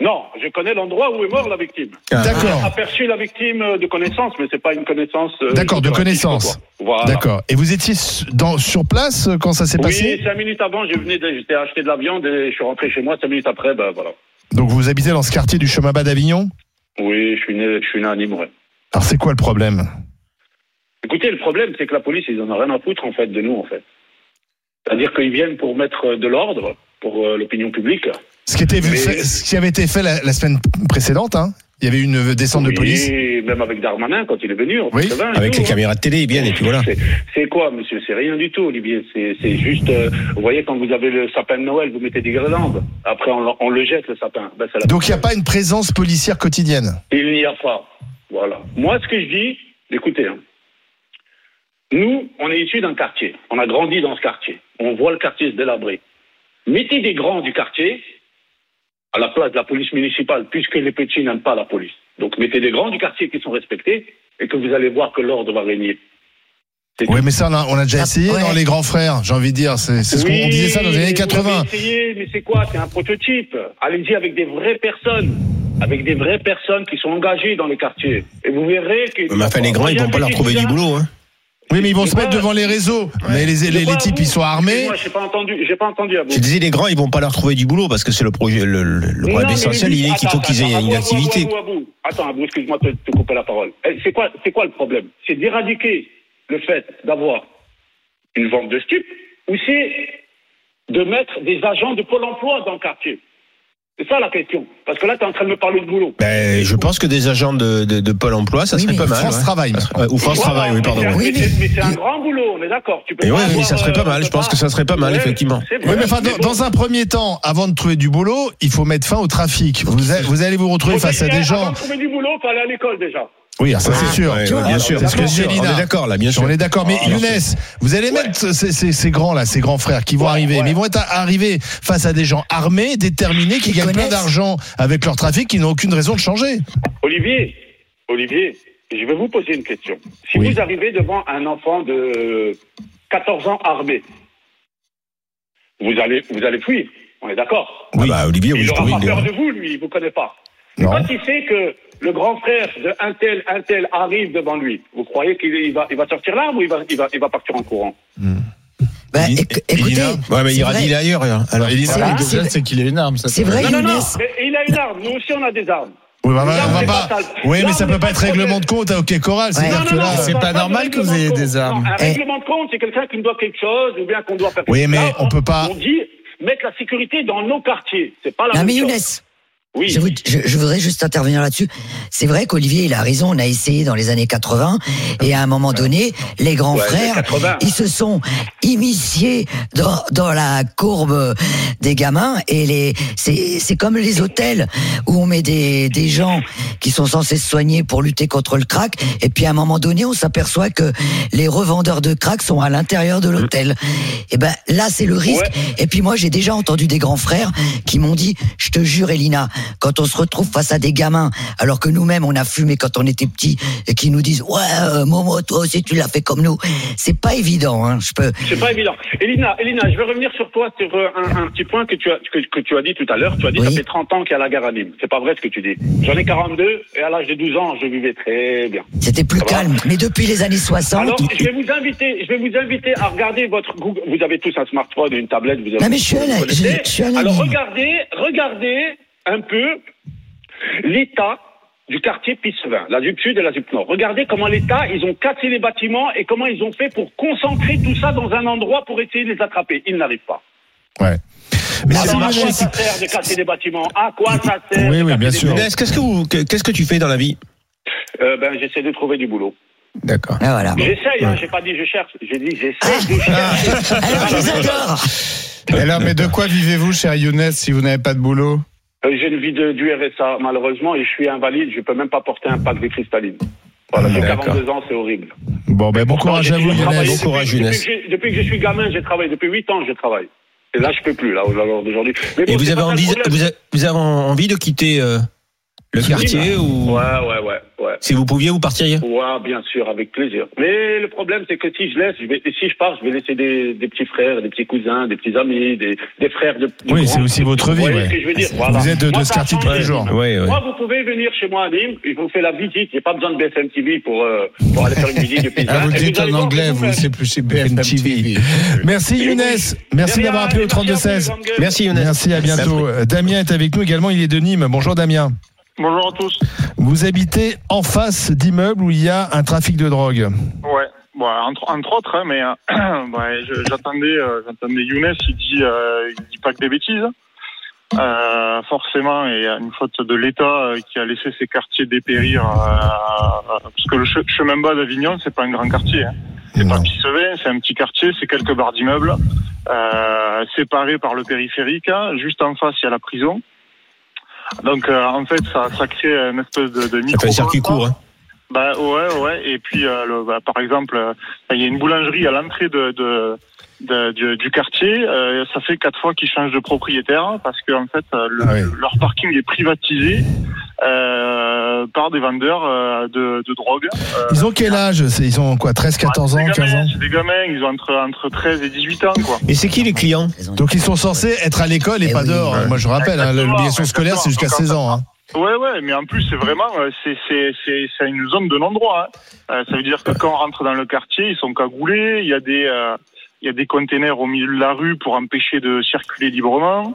Non, je connais l'endroit où est mort la victime. D'accord. Aperçu la victime euh, de connaissance, mais c'est pas une connaissance. euh, D'accord, de connaissance. Voilà. D'accord. Et vous étiez dans, sur place euh, quand ça s'est Oui, passé cinq minutes avant, je venais, j'étais acheter de la viande et je suis rentré chez moi. Cinq minutes après, ben voilà. Donc vous habitez dans ce quartier du chemin bas d'Avignon Oui, je suis né, je suis né à Nîmes, ouais. Alors c'est quoi le problème? Écoutez, le problème, c'est que la police, ils en ont rien à foutre en fait de nous, en fait. C'est-à-dire qu'ils viennent pour mettre de l'ordre pour euh, l'opinion publique. ce qui, était Mais- fait- ce qui avait été fait la, la semaine précédente, hein Il y avait une descente de police. Oui, même avec Darmanin quand il est venu. en Oui, 80 et Avec tout, les hein. caméras de télé, ils viennent, et puis voilà. C'est- quoi, monsieur? C'est rien du tout, Olivier. C'est juste, euh, vous voyez, quand vous avez le sapin de Noël, vous mettez des guirlandes. Après, on, le- on le jette, le sapin. Ben, la- Donc il n'y a pas une présence policière quotidienne? Il n'y a pas. Voilà. Moi, ce que je dis, écoutez, hein. Nous, on est issus d'un quartier. On a grandi dans ce quartier. On voit le quartier se délabrer. Mettez des grands du quartier à la place de la police municipale, puisque les petits n'aiment pas la police. Donc, mettez des grands du quartier qui sont respectés et que vous allez voir que l'ordre va régner. Oui, tout. mais ça, on a, on a déjà Ah, essayé ouais. dans les grands frères, j'ai envie de dire. C'est ce qu'on on disait ça dans les années vous 80. avez essayé, mais c'est quoi? C'est un prototype. Allez-y avec des vraies personnes. Avec des vraies personnes qui sont engagées dans les quartiers. Et vous verrez que. Mais enfin, les grands, ils vont pas leur trouver du boulot. Hein. Oui, mais ils vont se mettre devant les réseaux. Mais les, les, les types, ils sont armés. Moi, j'ai pas entendu. J'ai pas entendu à vous. Je disais, les grands, ils vont pas leur trouver du boulot parce que c'est le projet, le, le- le Non, problème essentiel, il est qu'il faut qu'ils aient une activité. Abou, Abou. Attends, Abou, excuse-moi de te, te couper la parole. Eh, C'est quoi, c'est quoi le problème? C'est d'éradiquer le fait d'avoir une vente de stupes ou c'est de mettre des agents de Pôle emploi dans le quartier? C'est ça la question. Parce que là, tu es en train de me parler de boulot. Ben, je pense que des agents de, de, de Pôle emploi, ça Oui, serait mais pas mal. France ouais. Travail, ou France Voilà, Travail, oui, pardon. Mais, ouais. c'est- Oui, mais- mais c'est un grand boulot, on est d'accord. Tu peux Et ouais, oui, avoir, ça serait euh, pas mal. Je pense que ça serait pas mal, effectivement. Oui, mais enfin, mais dans, un premier temps, avant de trouver du boulot, il faut mettre fin au trafic. Vous, a- vous allez vous retrouver face à des Avant gens. de trouver du boulot, faut aller à l'école déjà. Oui, ça c'est sûr. Ouais, vois, bien sûr, c'est ce que sûr. On est d'accord, là, bien sûr. On est d'accord, mais Ah, Younes, vous allez mettre ces, ces- ces grands là, ces grands frères qui vont Ouais, arriver, mais ils vont être arrivés face à des gens armés, déterminés, qui gagnent plein d'argent avec leur trafic, qui n'ont aucune raison de changer. Olivier, Olivier, je vais vous poser une question. Si Oui. vous arrivez devant un enfant de 14 ans armé, vous allez, vous allez fuir. On est d'accord Ah bah, Olivier, oui, Il n'aura oui, pas oui. peur de vous, lui, il vous connaît pas. Mais Non. quand il sait que le grand frère de un tel, un tel arrive devant lui, vous croyez qu'il il va, il va sortir l'arme ou il va, il, va, il va partir en courant Bah, Elina- éc- écoutez, Ouais, mais il dire ailleurs. hein. Alors, Elina, C'est- qu'il a une arme. C'est vrai, Non, non, non, mais il a une arme, nous aussi on a des armes. Oui, bah, bah, pas. pas ça. Oui, mais ça peut pas pas être règlement de compte à OK. Ouais. Non, c'est on pas parle normal que vous ayez de des armes. Non, un Eh. règlement de compte, c'est quelqu'un qui nous doit quelque chose ou bien qu'on doit faire Oui, quelque mais chose. on peut pas- On dit mettre la sécurité dans nos quartiers. C'est pas la même mais chose. Oui. Je, vous- je- je voudrais juste intervenir là-dessus. C'est vrai qu'Olivier, il a raison. On a essayé dans les années 80 et à un moment donné, les grands Ouais, frères, 80. ils se sont immisciés dans, dans la courbe des gamins et les c'est comme les hôtels où on met des des gens qui sont censés se soigner pour lutter contre le crack et puis à un moment donné, on s'aperçoit que les revendeurs de crack sont à l'intérieur de l'hôtel. Et ben là, c'est le risque. Et puis moi, j'ai déjà entendu des grands frères qui m'ont dit, je te jure, Elina, quand on se retrouve face à des gamins, alors que nous-mêmes on a fumé quand on était petits, et qui nous disent, ouais, euh, Momo, toi aussi tu l'as fait comme nous, c'est pas évident. Hein, je peux. C'est pas évident. Elina, Elina, je vais revenir sur toi sur euh, un, un petit point que tu as que, que tu as dit tout à l'heure. Tu as dit Oui. ça fait 30 ans qu'il y a la guerre à Nîmes. C'est pas vrai ce que tu dis. J'en ai 42 et à l'âge de 12 ans, je vivais très bien. C'était plus Ça calme. Mais depuis les années 60, Alors, je vais vous inviter, je vais vous inviter à regarder votre Google. Vous avez tous un smartphone et une tablette. Vous avez, Non, mais je suis à la- je- je suis à la Alors regardez, regardez un peu l'état du quartier Pissevin, la ZUP Sud et la ZUP Nord. Regardez comment l'État, ils ont cassé les bâtiments et comment ils ont fait pour concentrer tout ça dans un endroit pour essayer de les attraper. Ils n'arrivent pas. Ouais. Mais Alors, à c'est- quoi ça sert de casser des bâtiments? À quoi ça sert Oui, oui, bien sûr. qu'est-ce que qu'est-ce que tu fais dans la vie? Euh, Ben, j'essaie de trouver du boulot. D'accord. Ah, voilà. J'essaye, hein, j'ai pas dit je cherche, j'ai dit j'essaie de chercher. Alors je les adore. Alors, mais de quoi vivez-vous, cher Younes, si vous n'avez pas de boulot? J'ai une vie de, du RSA, malheureusement, et je suis invalide. Je peux même pas porter un pack de cristalline. Voilà, j'ai D'accord. 42 ans, c'est horrible. Bon, ben bon courage à vous, Younes. Bon courage, depuis, Younes. depuis, que j'ai- depuis que je suis gamin, j'ai travaillé. Depuis 8 ans, je travaille. Et là, je peux plus, là, au jour d'aujourd'hui. Mais bon, Et vous avez, envie, problème. vous, avez, vous avez envie de quitter euh, le quartier ou Ouais, ouais, ouais, ouais. si vous pouviez, vous partiriez Ouais, bien sûr, avec plaisir. Mais le problème, c'est que si je laisse, je vais, si je pars, je vais laisser des, des petits frères, des petits cousins, des petits amis, des, des frères de. de Oui, c'est aussi votre vie, Vous voyez ouais. ce que je veux dire Vous Voilà. êtes de- de Moi, ce quartier tous les jours. Ouais, ouais. Moi, vous pouvez venir chez moi à Nîmes, je vous fais la visite. J'ai pas besoin de BFM TV pour, euh, pour aller faire une visite de pizza. Ah, vous dites en anglais, vous, c'est plus chez BFM TV. Merci Younes. Merci d'avoir appelé au et merci à vous, 3216. les grandes gueules. Merci Younes. Merci, à bientôt. Euh, Damien est avec nous également, il est de Nîmes. Bonjour Damien. Bonjour à tous. Vous habitez en face d'immeubles où il y a un trafic de drogue. Ouais, bon, entre, entre autres, hein, mais euh, ouais, j'attendais, euh, j'attendais Younes. Il dit, euh, il dit pas que des bêtises. Euh, forcément, il y a une faute de l'État qui a laissé ces quartiers dépérir. parce que le che- chemin bas d'Avignon, c'est pas un grand quartier. Hein. C'est pas Pissevin, c'est un petit quartier, c'est quelques barres d'immeubles, séparés par le périphérique. hein. Juste en face, il y a la prison. Donc, euh, en fait, ça, ça crée une espèce de, de Ça micro. fait un circuit court. Hein. Bah ouais, ouais. Et puis, euh, le- bah, par exemple, euh, il y a une boulangerie à l'entrée de, de, de- du, du quartier. Euh, ça fait quatre fois qu'ils changent de propriétaire parce que en fait, euh, le- Ah oui. leur parking est privatisé euh, par des vendeurs euh, de, de drogue. Euh, Ils ont quel âge Ils ont quoi 13, 14 c'est ans, des 15 gamins, ans C'est des gamins, ils ont entre, entre 13 et 18 ans, quoi. Et c'est qui les clients? Donc ils sont censés être à l'école et Eh pas oui. dehors. Moi je rappelle, hein, l'obligation scolaire c'est jusqu'à exactement. 16 ans. hein. Ouais, ouais, mais en plus, c'est vraiment, c'est, c'est, c'est, c'est une zone de non-droit. hein. Euh, ça veut dire que quand on rentre dans le quartier, ils sont cagoulés, il y a des, euh, il y a des containers au milieu de la rue pour empêcher de circuler librement.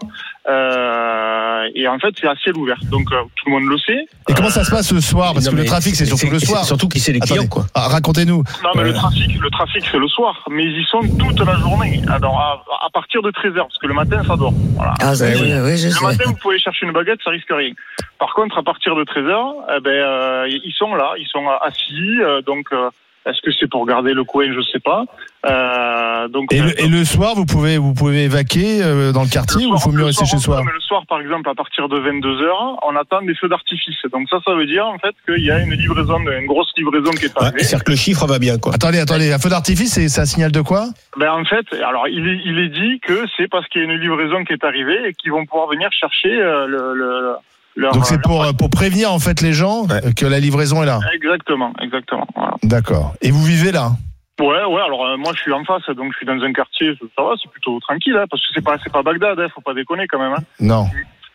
Euh, et en fait, c'est à ciel ouvert. Donc, euh, tout le monde le sait. Et comment ça se passe ce soir? Parce Non, que le trafic c'est surtout le soir. Surtout qui c'est les clients, Attendez. quoi. Ah, Racontez-nous. Non, mais le trafic, le trafic, c'est le soir. Mais ils y sont toute la journée. Alors, à, à partir de 13h, parce que le matin, ça dort. Voilà. Ah, Eh oui, oui, je Le sais. matin, vous pouvez chercher une baguette, ça risque rien. Par contre, à partir de 13h, eh ben, euh, ils sont là, ils sont assis. euh, donc, euh, est-ce que c'est pour garder le coin Je sais pas. Euh, donc, Et euh, le, et le soir vous pouvez vous pouvez évacuer euh, dans le quartier ou il faut mieux rester chez soi le soir, par exemple, à partir de 22h, on attend des feux d'artifice. Donc ça, ça veut dire en fait qu'il y a une livraison, une grosse livraison qui est Ouais, arrivée. C'est-à-dire que le chiffre va bien, quoi. Attendez, attendez, un feu d'artifice c'est c'est un signal de quoi? Ben en fait, alors il est, il est dit que c'est parce qu'il y a une livraison qui est arrivée et qu'ils vont pouvoir venir chercher euh, le, le leur. Donc c'est leur- pour euh, pour prévenir en fait les gens Ouais. euh, que la livraison est là. Exactement, exactement. Voilà. D'accord. Et vous vivez là Ouais, ouais. Alors euh, moi, je suis en face, donc je suis dans un quartier. Ça va, c'est plutôt tranquille, hein, parce que c'est pas, c'est pas Bagdad. Hein, faut pas déconner quand même. Hein. Non.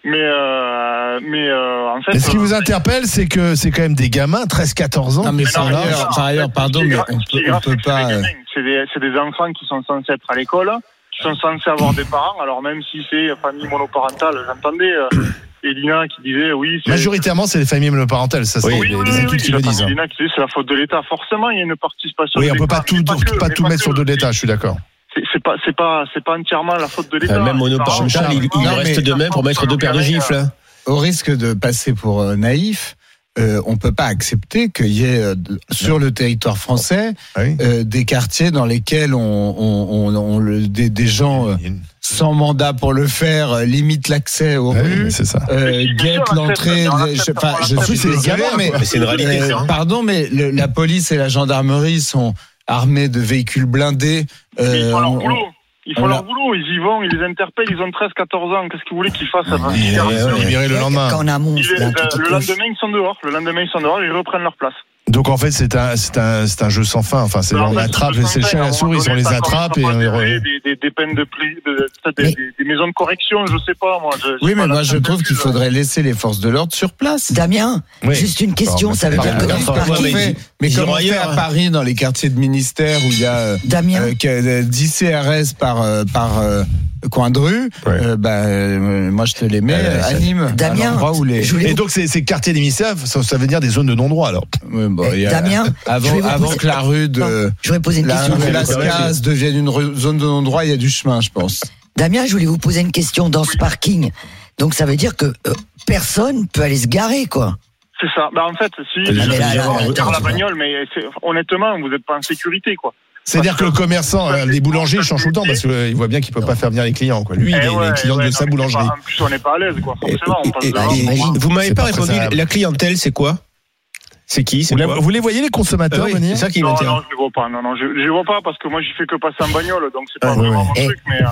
Mais, euh, mais euh, en fait. Et ce qui euh, vous interpelle, c'est que c'est quand même des gamins, 13-14 ans. Non, mais qui sont par là. ailleurs, par ailleurs, pardon, mais on peut, on peut pas. C'est des, c'est des enfants qui sont censés être à l'école, qui sont censés avoir des parents. Alors même si c'est famille monoparentale, j'entendais euh, Elina qui disait oui. c'est- Majoritairement, c'est les familles monoparentales, ça c'est Oui, les, oui, les oui, études oui, qui le disent. hein. Elina qui disait c'est la faute de l'État. Forcément, il y a une participation. Oui, on peut l'État, pas tout, que, pas mais tout mettre sur que. le dos de l'État, je suis d'accord. C'est pas, c'est pas, c'est pas entièrement la faute de l'État. Même monoparental, il, il forcément, reste mais- de même pour mettre deux paires de gifles. hein. au risque de passer pour euh, naïf, euh, on peut pas accepter qu'il y ait euh, sur le territoire français Oui. euh, des quartiers dans lesquels on, on, on, on le- des, des gens euh, sans mandat pour le faire euh, limitent l'accès aux Ah oui, rues. mais c'est ça. Euh, guettent l'entrée. je- suis C'est des désolé, mais. Mais c'est une réalité, ça. hein. pardon, mais le- la police et la gendarmerie sont armés de véhicules blindés. Mais ils Euh, font leur on- boulot. Ils font on leur l'a- boulot, ils y vont, ils les interpellent, ils ont 13, 14 ans. Qu'est-ce que vous voulez qu'ils fassent avant libérés le lendemain. Ils- euh, le lendemain, ils sont dehors. Le lendemain, ils sont dehors, ils reprennent leur place. Donc en fait, c'est un, c'est un, c'est un jeu sans fin. Enfin, c'est Alors, on attrape, c'est le chat et la souris, on les attrape et on les re... des, des, des peines de pli, de- des, Mais- des- des maisons de correction, je sais pas moi. je- Oui, mais moi je trouve qu'il faudrait laisser les forces de l'ordre sur place. Damien, Oui. juste une question, Non, mais ça veut dire que mais- mais mais ils comment on fait à hein. Paris dans les quartiers de ministère où il y a euh, Damien, euh, que- euh, 10 CRS par euh, par euh, coin de rue Ouais. euh, bah, euh, moi je te les mets Euh, à Nîmes Damien, à où les Et donc ces, ces quartiers d'émissaires, ça, ça veut dire des zones de non-droit alors. Bon, il a- Damien, avant poser- que la rue de Non, je voudrais poser une la question. devienne une zone de non-droit, il y a du chemin, je pense. Damien, je voulais vous poser une question dans ce parking. Donc ça veut dire que euh, personne peut aller se garer, quoi. C'est ça. Bah, en fait, si, Ah, je la bagnole, mais c'est- honnêtement, vous n'êtes pas en sécurité, quoi. C'est-à-dire que le commerçant, euh, les boulangers, ils changent tout le temps parce qu'il voit bien qu'il peut pas faire venir les clients. Quoi. Lui, il Eh est ouais, les clients ouais, de non, sa boulangerie. pas- En plus, on n'est pas à l'aise, quoi. Forcément, on passe Et- devant. et- Imagine. Vous m'avez pas répondu. La clientèle, c'est quoi? C'est qui C'est Vous, la- vous les voyez les consommateurs oui, venir C'est ça qui Non, non, je ne vois pas. Non, non, je ne vois pas parce que moi, j'y fais que passer en bagnole, donc c'est pas Ah, vraiment ouais. mon Eh. truc, mais. euh,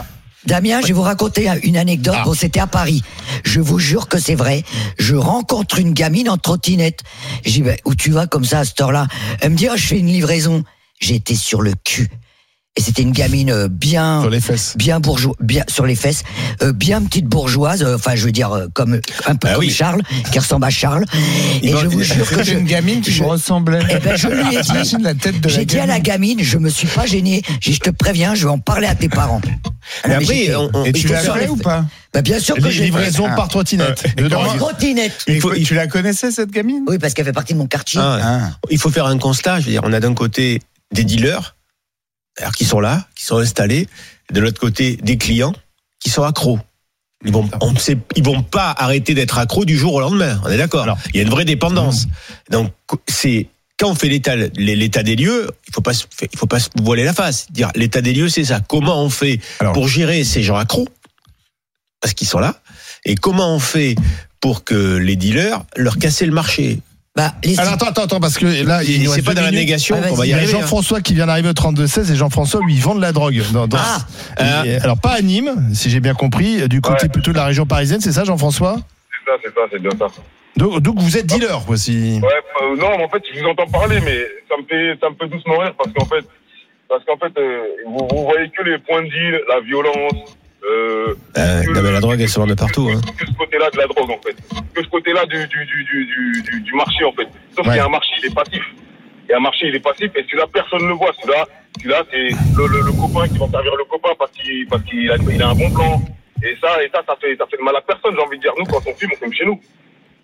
Damien, je vais vous raconter une anecdote. Ah. Bon, c'était à Paris. Je vous jure que c'est vrai. Je rencontre une gamine en trottinette. Je dis, ben, où tu vas comme ça à cette heure-là Elle me dit, Ah, je fais une livraison. J'étais sur le cul. Et c'était une gamine euh, bien, sur les fesses. bien bourgeois, bien sur les fesses, euh, bien petite bourgeoise. euh, Enfin, je veux dire euh, comme un peu Ah comme oui. Charles, qui ressemble à Charles. Et je vous jure que je, une gamine qui je- me ressemblait. Eh ben, je lui ai dit- T'imagines la tête de la j'ai dit à la gamine. je me suis pas gêné. J'ai dit, je te préviens, je vais en parler à tes parents. Mais mais après, on- on- Et tu l'as fait les- ou pas Bah, bien sûr que je l'ai fait. livraisons Ah. par trottinette. Euh, trottinette. Tu la connaissais cette gamine? Oui, parce qu'elle fait partie de mon quartier. Ah, Ah. il faut faire un constat. Je veux dire, on a d'un côté des dealers alors, qui sont là, qui sont installés, de l'autre côté des clients qui sont accros. Ils vont, on sait- ils vont pas arrêter d'être accros du jour au lendemain. On est d'accord. Il y a une vraie dépendance. Donc c'est quand on fait l'état l'état des lieux, il faut pas il faut pas se voiler la face. Dire l'état des lieux, c'est ça. Comment on fait pour gérer ces gens accros? Parce qu'ils sont là et comment on fait pour que les dealers leur casser le marché? Bah, Alors attends, attends, attends, parce que là, il c'est pas dans la négation Ah, va y Il y a hein. Jean-François qui vient d'arriver au 32-16 et Jean-François, lui, il vend de la drogue. Dans, dans- Ah. Et, alors pas à Nîmes, si j'ai bien compris, du côté plutôt de la région parisienne, c'est ça Jean-François? C'est ça, c'est ça, c'est bien ça. donc, donc vous êtes dealer, quoi, si... Ouais, euh, non, mais en fait, je vous entends parler, mais ça me fait, ça me fait doucement rire parce qu'en fait, parce qu'en fait, euh, vous, vous voyez que les points de deal, la violence, euh, Euh, non, mais la drogue, elle se vend de partout. Hein. que ce côté-là de la drogue, en fait. Que ce côté-là du, du, du, du, du, du, du marché, en fait. Sauf qu'il y a un marché, il est passif. Il y a un marché, il est passif, et celui-là, personne ne le voit. Celui-là, celui-là, c'est le, le, le copain qui va servir le copain parce qu'il, parce qu'il a, il a un bon plan. Et ça, et ça, ça fait, ça fait de mal à personne, j'ai envie de dire. Nous, quand on fume, on fume chez nous.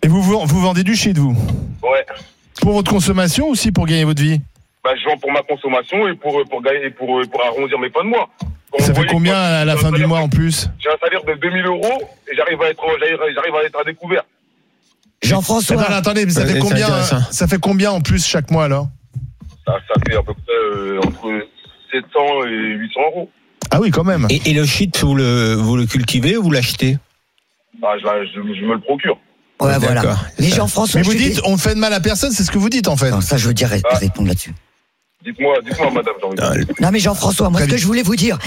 Et vous, vous, vous vendez du shit, vous? Ouais. Pour votre consommation ou aussi pour gagner votre vie? Bah, je vends pour ma consommation et pour, pour gagner, et pour, pour arrondir mes fins de mois. Quand Ça fait combien à la j'ai un fin du salaire- mois en plus J'ai un salaire de 2000 euros et j'arrive à être, j'arrive, j'arrive à être à découvert. Jean-François. Attendez, attendez, mais ça fait combien euh, Ça fait combien en plus chaque mois alors? Ça, ça fait à peu près euh, entre 700 et 800 euros. Ah oui, quand même. Et, et le shit, vous le, vous le cultivez ou vous l'achetez? Ah, je, je, je me le procure. Ouais, voilà. Ça. Jean-François, Mais vous dites, on fait de mal à personne, c'est ce que vous dites en fait. Non, ça, je veux dire Ah. répondre là-dessus. Dites-moi, dites-moi, madame, Ah. Non, mais Jean-François, moi, ce que je voulais vous dire,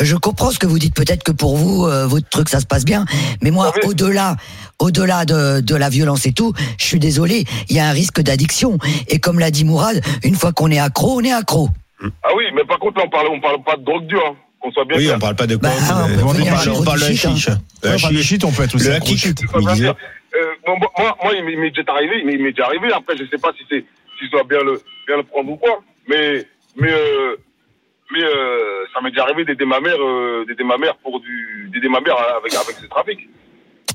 je comprends ce que vous dites. Peut-être que pour vous, euh, votre truc, ça se passe bien. Mais moi, Oui. au-delà, au-delà de, de la violence et tout, je suis désolé, il y a un risque d'addiction. Et comme l'a dit Mourad, une fois qu'on est accro, on est accro. Ah oui, mais par contre, là, on parle, on parle pas de drogue dure, hein, qu'on soit bien Oui, clair. on parle pas de Bah, coke, on on, parle, on parle de hashish. hein. Le shit, on peut être aussi Le dire, euh, moi, moi, il m'est- déjà arrivé, mais il m'est déjà arrivé. Après, je sais pas si c'est, si dois bien le, bien le prendre ou quoi. Mais, mais, euh, mais, euh, ça m'est déjà arrivé d'aider ma mère, euh, d'aider ma mère pour du, d'aider ma mère avec, avec ce trafic.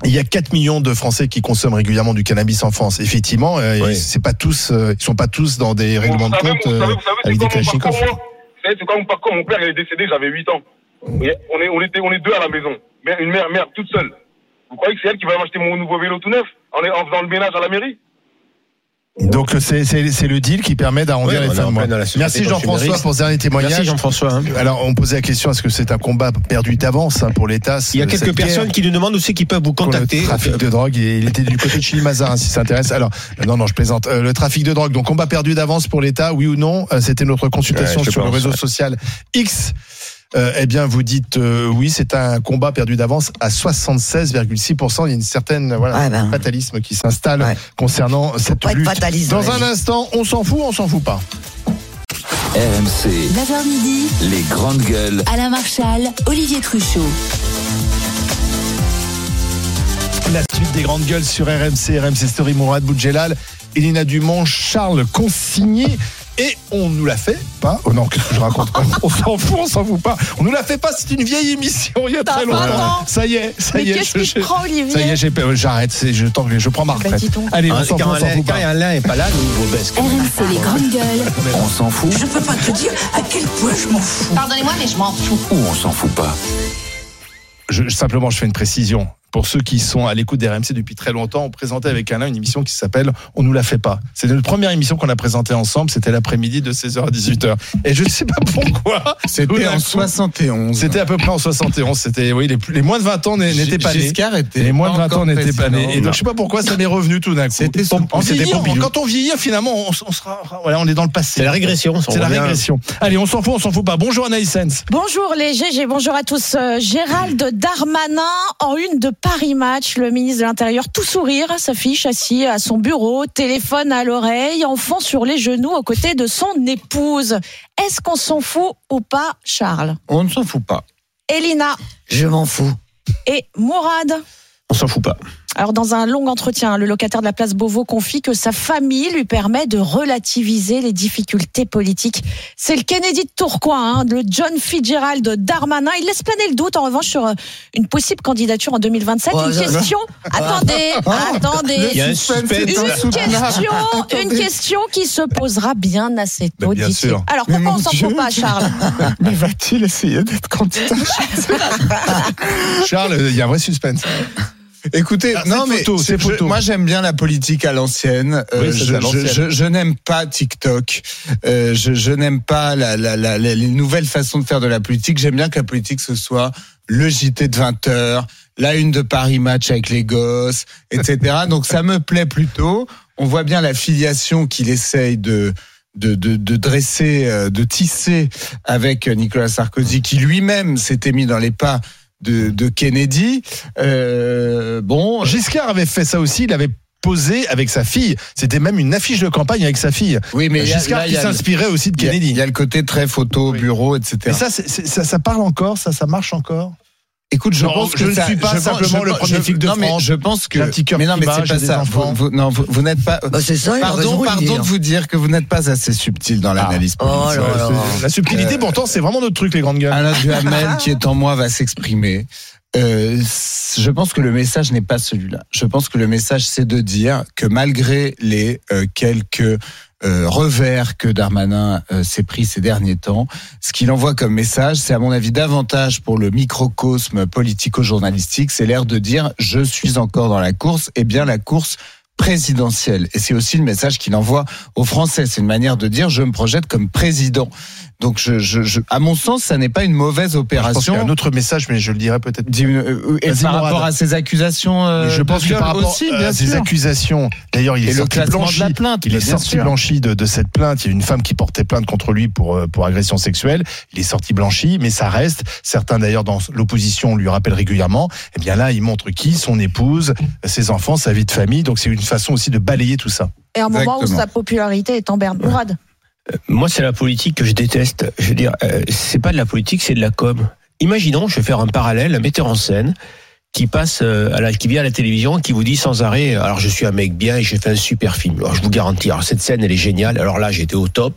Il y a 4 millions de Français qui consomment régulièrement du cannabis en France. Effectivement, euh, Oui. ils- c'est pas tous, euh, ils sont pas tous dans des règlements de compte vous savez, vous savez, avec des quoi mon Kalachnikov. parcours, moi Vous savez, c'est quoi mon parcours Mon père, il est décédé, j'avais 8 ans. Voyez, On est, on était, on est deux à la maison. Une mère, mère toute seule. Vous croyez que c'est elle qui va m'acheter mon nouveau vélo tout neuf en, en faisant le ménage à la mairie? Donc c'est le deal qui permet d'arrondir Ouais, les fins de mois. Merci Jean-François pour ce dernier témoignage. Merci Jean-François. hein. Alors on posait la question est-ce que c'est un combat perdu d'avance hein, pour l'État Il y a quelques personnes qui nous demandent aussi qui peuvent vous contacter. Le trafic de drogue, il était du côté de Chili Mazarin, si ça intéresse. Alors, non, non, je plaisante. Euh, le trafic de drogue, donc combat perdu d'avance pour l'État, oui ou non Euh, C'était notre consultation Ouais, sur le réseau ouais. social X. Euh, eh bien, vous dites euh, oui, c'est un combat perdu d'avance à 76,6%. Il y a une certaine voilà, Ouais, ben. fatalisme qui s'installe Ouais. concernant cette lutte. fataliste dans un instant, on s'en fout, on s'en fout pas? RMC, 9h midi, les grandes gueules. Alain Marchal, Olivier Truchot. La suite des grandes gueules sur RMC, RMC Story, Mourad Boudjelal, Elina Dumont, Charles Consigny. Et on nous l'a fait pas Oh non, qu'est-ce que je raconte On s'en fout, on s'en fout pas. On nous l'a fait pas, c'est une vieille émission il y a T'as très longtemps. temps. Ça y est, ça Mais y est. qu'est-ce qui te prend, Olivier Ça y est, j'ai- j'arrête, c'est- je, je prends ma retraite. dis donc. Allez, on Hein, s'en fout, Quand on s'en fout quand pas. Alain est pas là, nous vous baisse. RMC les grandes gueules. On s'en fout Je peux pas te dire à quel point je m'en fous. Pardonnez-moi, mais je m'en fous. ou on s'en fout pas Je- simplement, je fais une précision. Pour ceux qui sont à l'écoute des RMC depuis très longtemps, on présentait avec Alain une émission qui s'appelle On nous la fait pas. C'est notre première émission qu'on a présentée ensemble. C'était l'après-midi de 16h à 18h. Et je ne sais pas pourquoi. C'était en coup, 71. C'était à peu près en 71. C'était, oui, les, plus- les moins de 20 ans n'étaient pas nés. Les moins de 20 ans n'étaient pas nés. Et donc, je sais pas pourquoi ça m'est revenu tout d'un coup. En vieillir, quand on vieillit, finalement, on, on sera, voilà, on est dans le passé. C'est la régression. C'est la régression. Allez, on s'en fout, on s'en fout pas. Bonjour Anaïs Sens. Bonjour les GG, bonjour à tous. Euh, Gérald Darmanin en une de Paris Match, le ministre de l'Intérieur tout sourire s'affiche assis à son bureau, téléphone à l'oreille, enfant sur les genoux aux côtés de son épouse. Est-ce qu'on s'en fout ou pas, Charles? On ne s'en fout pas. Elina Je m'en fous. et Mourad On s'en fout pas. Alors, dans un long entretien, le locataire de la place Beauvau confie que sa famille lui permet de relativiser les difficultés politiques. C'est le Kennedy de Tourcoing, hein, le John Fitzgerald Darmanin. Il laisse planer le doute, en revanche, sur euh, une possible candidature en 2027. Ouais, une question. attendez, attendez. Il y a un suspense Une question, une question qui se posera bien assez tôt, Ben, bien sûr. Alors, pourquoi on s'en fout pas, Charles Mais va-t-il essayer d'être candidat? Charles, il y a un vrai suspense. Écoutez, Ah, non mais photo, je- moi j'aime bien la politique à l'ancienne. Euh, Oui, je n'aime pas TikTok. Euh, je n'aime pas la, la, la- les nouvelles façons de faire de la politique. J'aime bien que la politique ce soit le JT de 20 heures, la une de Paris Match avec les gosses, etc. Donc ça me plaît plutôt. On voit bien la filiation qu'il essaye de de, de, de dresser, euh, de tisser avec Nicolas Sarkozy, qui lui-même s'était mis dans les pas de, de Kennedy. Euh, bon, Giscard avait fait ça aussi, il avait posé avec sa fille. C'était même une affiche de campagne avec sa fille. oui, mais Giscard là, qui s'inspirait aussi de Kennedy. Il y a le côté très photo, bureau, etc. Ça, ça, ça parle encore, ça, ça marche encore? Écoute, je Non, pense je que ne ça- suis pas je pense- simplement je le premier je- flic de non, mais je pense que J'ai un petit cœur mais non, mais c'est pas ça. enfants. Vous, vous- non, vous, vous n'êtes pas. Bah, c'est ça, il a raison pardon, pardon de vous dire que vous n'êtes pas assez subtil dans l'analyse Oh politique. là là. La subtilité, Euh, pourtant, c'est vraiment notre truc, les grandes gueules. Alain Duhamel, qui est en moi, va s'exprimer. Euh, je pense que le message n'est pas celui-là. Je pense que le message, c'est de dire que malgré les euh, quelques euh, revers que Darmanin euh, s'est pris ces derniers temps, ce qu'il envoie comme message, c'est à mon avis davantage pour le microcosme politico-journalistique, c'est l'air de dire je suis encore dans la course, et bien la course présidentielle. Et c'est aussi le message qu'il envoie aux Français. C'est une manière de dire je me projette comme président. Donc, je, je, je- à mon sens, ça n'est pas une mauvaise Je pense y opération. a un autre message, mais je le dirai peut-être. Dis- euh, Et par Morad. rapport à ces accusations, euh, je pense que par rapport aussi, à ces sûr. accusations, d'ailleurs, il est Et sorti blanchi. de la plainte, il est sorti sûr. blanchi de, de cette plainte. Il y a une femme qui portait plainte contre lui pour euh, pour agression sexuelle. Il est sorti blanchi, mais ça reste. Certains d'ailleurs dans l'opposition lui rappellent régulièrement. Et bien là, il montre qui, son épouse, ses enfants, sa vie de famille. Donc c'est une façon aussi de balayer tout ça. Et à un moment où sa popularité est en berne. Mourad. Moi, c'est la politique que je déteste. Je veux dire, euh, c'est pas de la politique, c'est de la com. Imaginons, je vais faire un parallèle, un metteur en scène qui passe euh, à qui vient à la télévision, qui vous dit sans arrêt, alors je suis un mec bien et j'ai fait un super film. Alors je vous garantis, alors cette scène elle est géniale. Alors là, j'étais au top.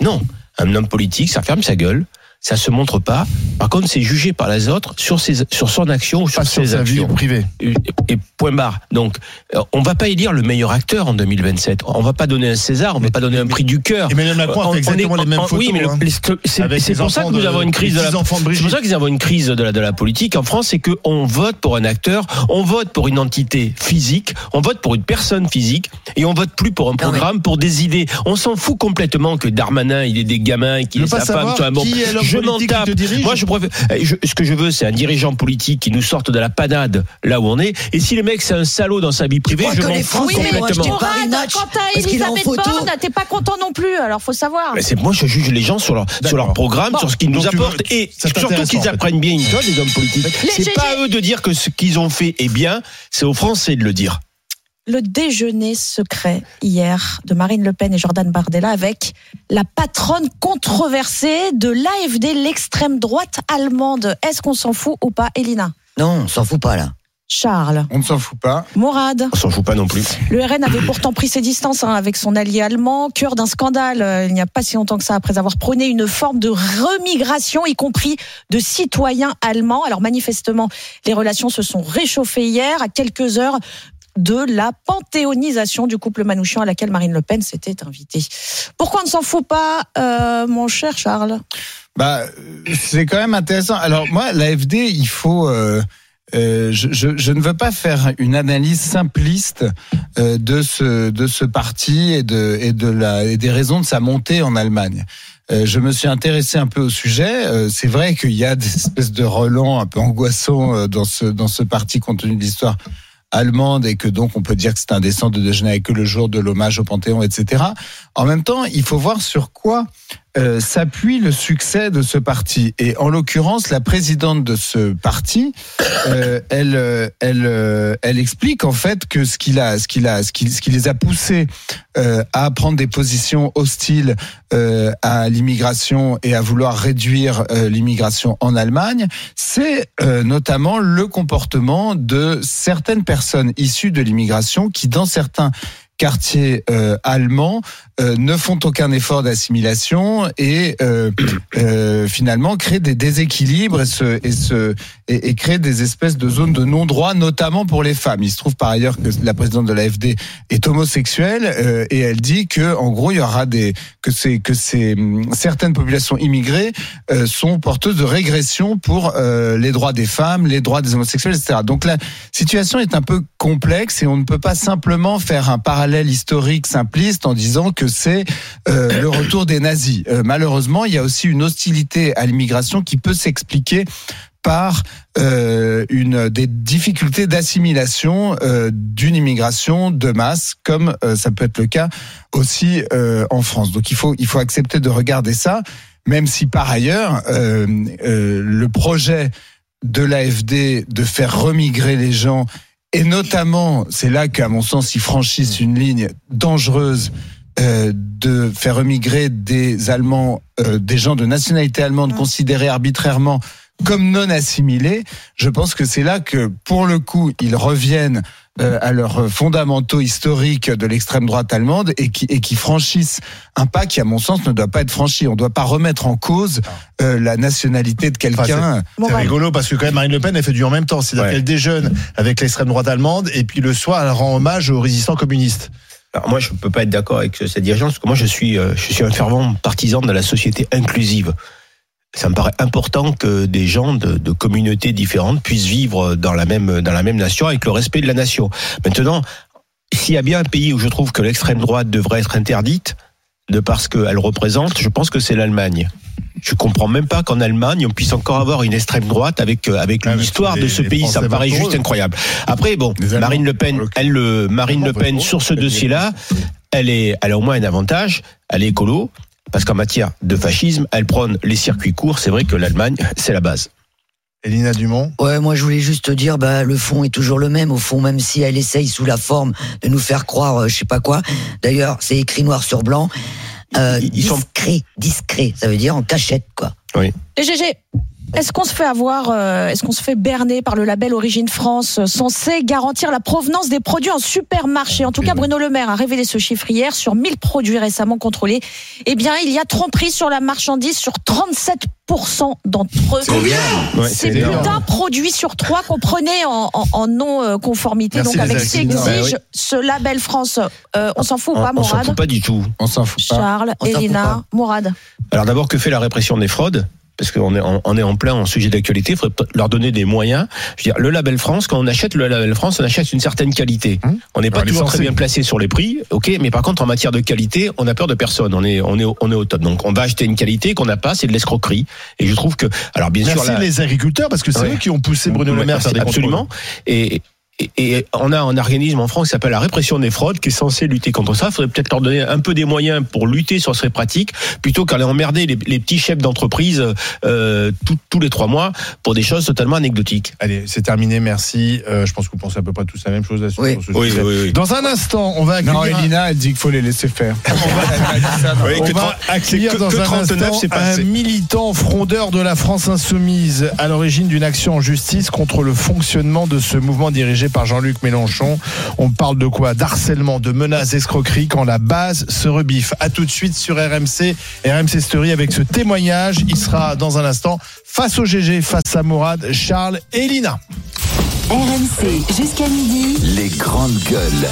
Non, un homme politique, ça ferme sa gueule. Ça se montre pas. Par contre, c'est jugé par les autres sur ses, sur son action ou sur Pas sur ses sa vie actions. privée. Et, et point barre. Donc, euh, on va pas élire le meilleur acteur en 2027. On va pas donner un César, on va pas donner un prix du cœur. Emmanuel Macron a On- fait on exactement est- les mêmes on- photos. Oui, mais le- hein. c'est pour ça que nous de- avons une crise les de la. C'est pour ça que nous avons une crise de la de la politique en France, c'est que on vote pour un acteur, on vote pour une entité physique, on vote pour une personne physique et on vote plus pour un programme, pour des idées. On s'en fout complètement que Darmanin il ait des gamins, qu'il Tu pas sa femme, savoir toi, bon, qui est l'homme je m'en tape. Moi, je préfère. eh, je- ce que je veux, c'est un dirigeant politique qui nous sorte de la panade là où on est. Et si le mec c'est un salaud dans sa vie privée, je m'en fous complètement. Est en Elisabeth. Borne, t'es pas content non plus, alors faut savoir. Mais c'est moi je juge les gens sur leur sur leur programme, Bon. sur ce qu'ils nous veux- apportent et surtout qu'ils apprennent bien une chose les hommes politiques. C'est pas à eux de dire que ce qu'ils ont fait est bien, c'est aux Français de le dire. Le déjeuner secret hier de Marine Le Pen et Jordan Bardella avec la patronne controversée de l'AFD, l'extrême droite allemande. Est-ce qu'on s'en fout ou pas, Elina Non, on s'en fout pas là. Charles, On ne s'en fout pas. Mourad. On s'en fout pas non plus. Le RN avait pourtant pris ses distances hein, avec son allié allemand, cœur d'un scandale euh, il n'y a pas si longtemps que ça, après avoir prôné une forme de remigration, y compris de citoyens allemands. Alors manifestement, les relations se sont réchauffées hier, à quelques heures de la panthéonisation du couple Manouchian à laquelle Marine Le Pen s'était invitée. Pourquoi on ne s'en fout pas, euh, mon cher Charles? Bah, c'est quand même intéressant. Alors moi, l'AFD, il faut. euh, euh, je, ne veux pas faire une analyse simpliste de ce de ce parti et de et de la et des raisons de sa montée en Allemagne. Je me suis intéressé un peu au sujet. C'est vrai qu'il y a des espèces de relents un peu angoissants dans ce dans ce parti compte tenu de l'histoire allemande et que donc on peut dire que c'est indécent de déjeuner avec eux le jour de l'hommage au Panthéon, etc. En même temps, il faut voir sur quoi euh, s'appuie le succès de ce parti. Et en l'occurrence, la présidente de ce parti, euh, elle, euh, elle, euh, elle explique en fait que ce qu'il a, ce qu'il a, ce qui, ce qui les a poussés euh, à prendre des positions hostiles à l'immigration et à vouloir réduire l'immigration en Allemagne, c'est notamment le comportement de certaines personnes issues de l'immigration qui, dans certains quartiers euh, allemands euh, ne font aucun effort d'assimilation et euh, finalement créent des déséquilibres et, se, et, se, et, et créent des espèces de zones de non-droit, notamment pour les femmes. Il se trouve par ailleurs que la présidente de l'AFD est homosexuelle et elle dit que en gros il y aura des que c'est que c'est hum, certaines populations immigrées sont porteuses de régression pour les droits des femmes, les droits des homosexuels, etc. Donc la situation est un peu complexe et on ne peut pas simplement faire un parallèle historique simpliste en disant que c'est euh, le retour des nazis. Euh, malheureusement, il y a aussi une hostilité à l'immigration qui peut s'expliquer par euh, une des difficultés d'assimilation euh, d'une immigration de masse, comme euh, ça peut être le cas aussi en France. Donc il faut il faut accepter de regarder ça, même si par ailleurs le projet de l'AFD de faire remigrer les gens et notamment, c'est là qu'à mon sens, ils franchissent une ligne dangereuse euh, de faire remigrer des Allemands, euh, des gens de nationalité allemande considérés arbitrairement comme non assimilés. Je pense que c'est là que, pour le coup, ils reviennent euh, à leurs fondamentaux historiques de l'extrême droite allemande et qui, et qui franchissent un pas qui, à mon sens, ne doit pas être franchi. On ne doit pas remettre en cause euh, la nationalité de quelqu'un. C'est rigolo parce que quand même Marine Le Pen elle fait du en même temps, c'est-à-dire qu'elle déjeune avec l'extrême droite allemande et puis le soir elle rend hommage aux résistants communistes. Alors moi, je peux pas être d'accord avec cette dirigeante, parce que moi, je suis, euh, je suis un fervent partisan de la société inclusive. Ça me paraît important que des gens de, de communautés différentes puissent vivre dans la même dans la même nation avec le respect de la nation. Maintenant, s'il y a bien un pays où je trouve que l'extrême droite devrait être interdite, de parce qu'elle représente, je pense que c'est l'Allemagne. Je comprends même pas qu'en Allemagne on puisse encore avoir une extrême droite avec euh, avec l'histoire de ce les pays. Ça me paraît juste incroyable. Après bon, Marine Le Pen, elle le Marine Le Pen sur ce dossier-là, elle est elle a au moins un avantage. Elle est écolo parce qu'en matière de fascisme, elle prône les circuits courts. C'est vrai que l'Allemagne, c'est la base. Elina Dumont. Ouais, moi je voulais juste te dire, bah le fond est toujours le même. Au fond, même si elle essaye sous la forme de nous faire croire, euh, je sais pas quoi. D'ailleurs, c'est écrit noir sur blanc. Euh, discret, discret. Ça veut dire en cachette, quoi. Oui. Et GG, est-ce qu'on se fait avoir, euh, est-ce qu'on se fait berner par le label Origine France, euh, censé garantir la provenance des produits en supermarché? En tout cas, Bruno Le Maire a révélé ce chiffre hier sur 1000 produits récemment contrôlés. Eh bien, il y a tromperie sur la marchandise sur 37% d'entre eux. C'est plus d'un produit sur trois qu'on prenait en, en- en non-conformité. Donc, avec ce accidents. Bah oui. ce label France, euh, on s'en fout ou On, pas, on s'en Mourad? fout pas du tout. On s'en fout Charles, On s'en fout Elina, Mourad. Alors d'abord, que fait la répression des fraudes? Parce qu'on est, en, on est en plein en sujet d'actualité, il faudrait leur donner des moyens. Je veux dire, le label France, quand on achète le label France, on achète une certaine qualité. On n'est pas Alors, toujours très bien placé sur les prix, ok, mais par contre en matière de qualité, on a peur de personne. On est, on est, au- on est au top. Donc on va acheter une qualité qu'on n'a pas, c'est de l'escroquerie. Et je trouve que, alors bien Merci sûr, la- les agriculteurs parce que c'est Ouais. eux qui ont poussé Bruno Le Maire à faire des Absolument. contrôles. Et, et, et on a un organisme en France qui s'appelle la répression des fraudes, qui est censé lutter contre ça. Il faudrait peut-être leur donner un peu des moyens pour lutter sur ces pratiques, plutôt qu'aller emmerder les, les petits chefs d'entreprise euh, tout- tous les trois mois pour des choses totalement anecdotiques. Allez, c'est terminé, merci. Euh, je pense que vous pensez à peu près tous la même chose là-dessus. Oui. Oui, oui, oui. Dans un instant, on va Non, accueillir. Elina, elle dit qu'il faut les laisser faire. Oui, on que va trente- accueillir que- dans que un 39, instant un militant frondeur de la France insoumise à l'origine d'une action en justice contre le fonctionnement de ce mouvement dirigé par Jean-Luc Mélenchon. On parle de quoi? D'harcèlement, de menaces, d'escroquerie quand la base se rebiffe. À tout de suite sur RMC, RMC Story avec ce témoignage. Il sera dans un instant face au GG, face à Mourad, Charles et Elina. RMC jusqu'à midi. Les grandes gueules.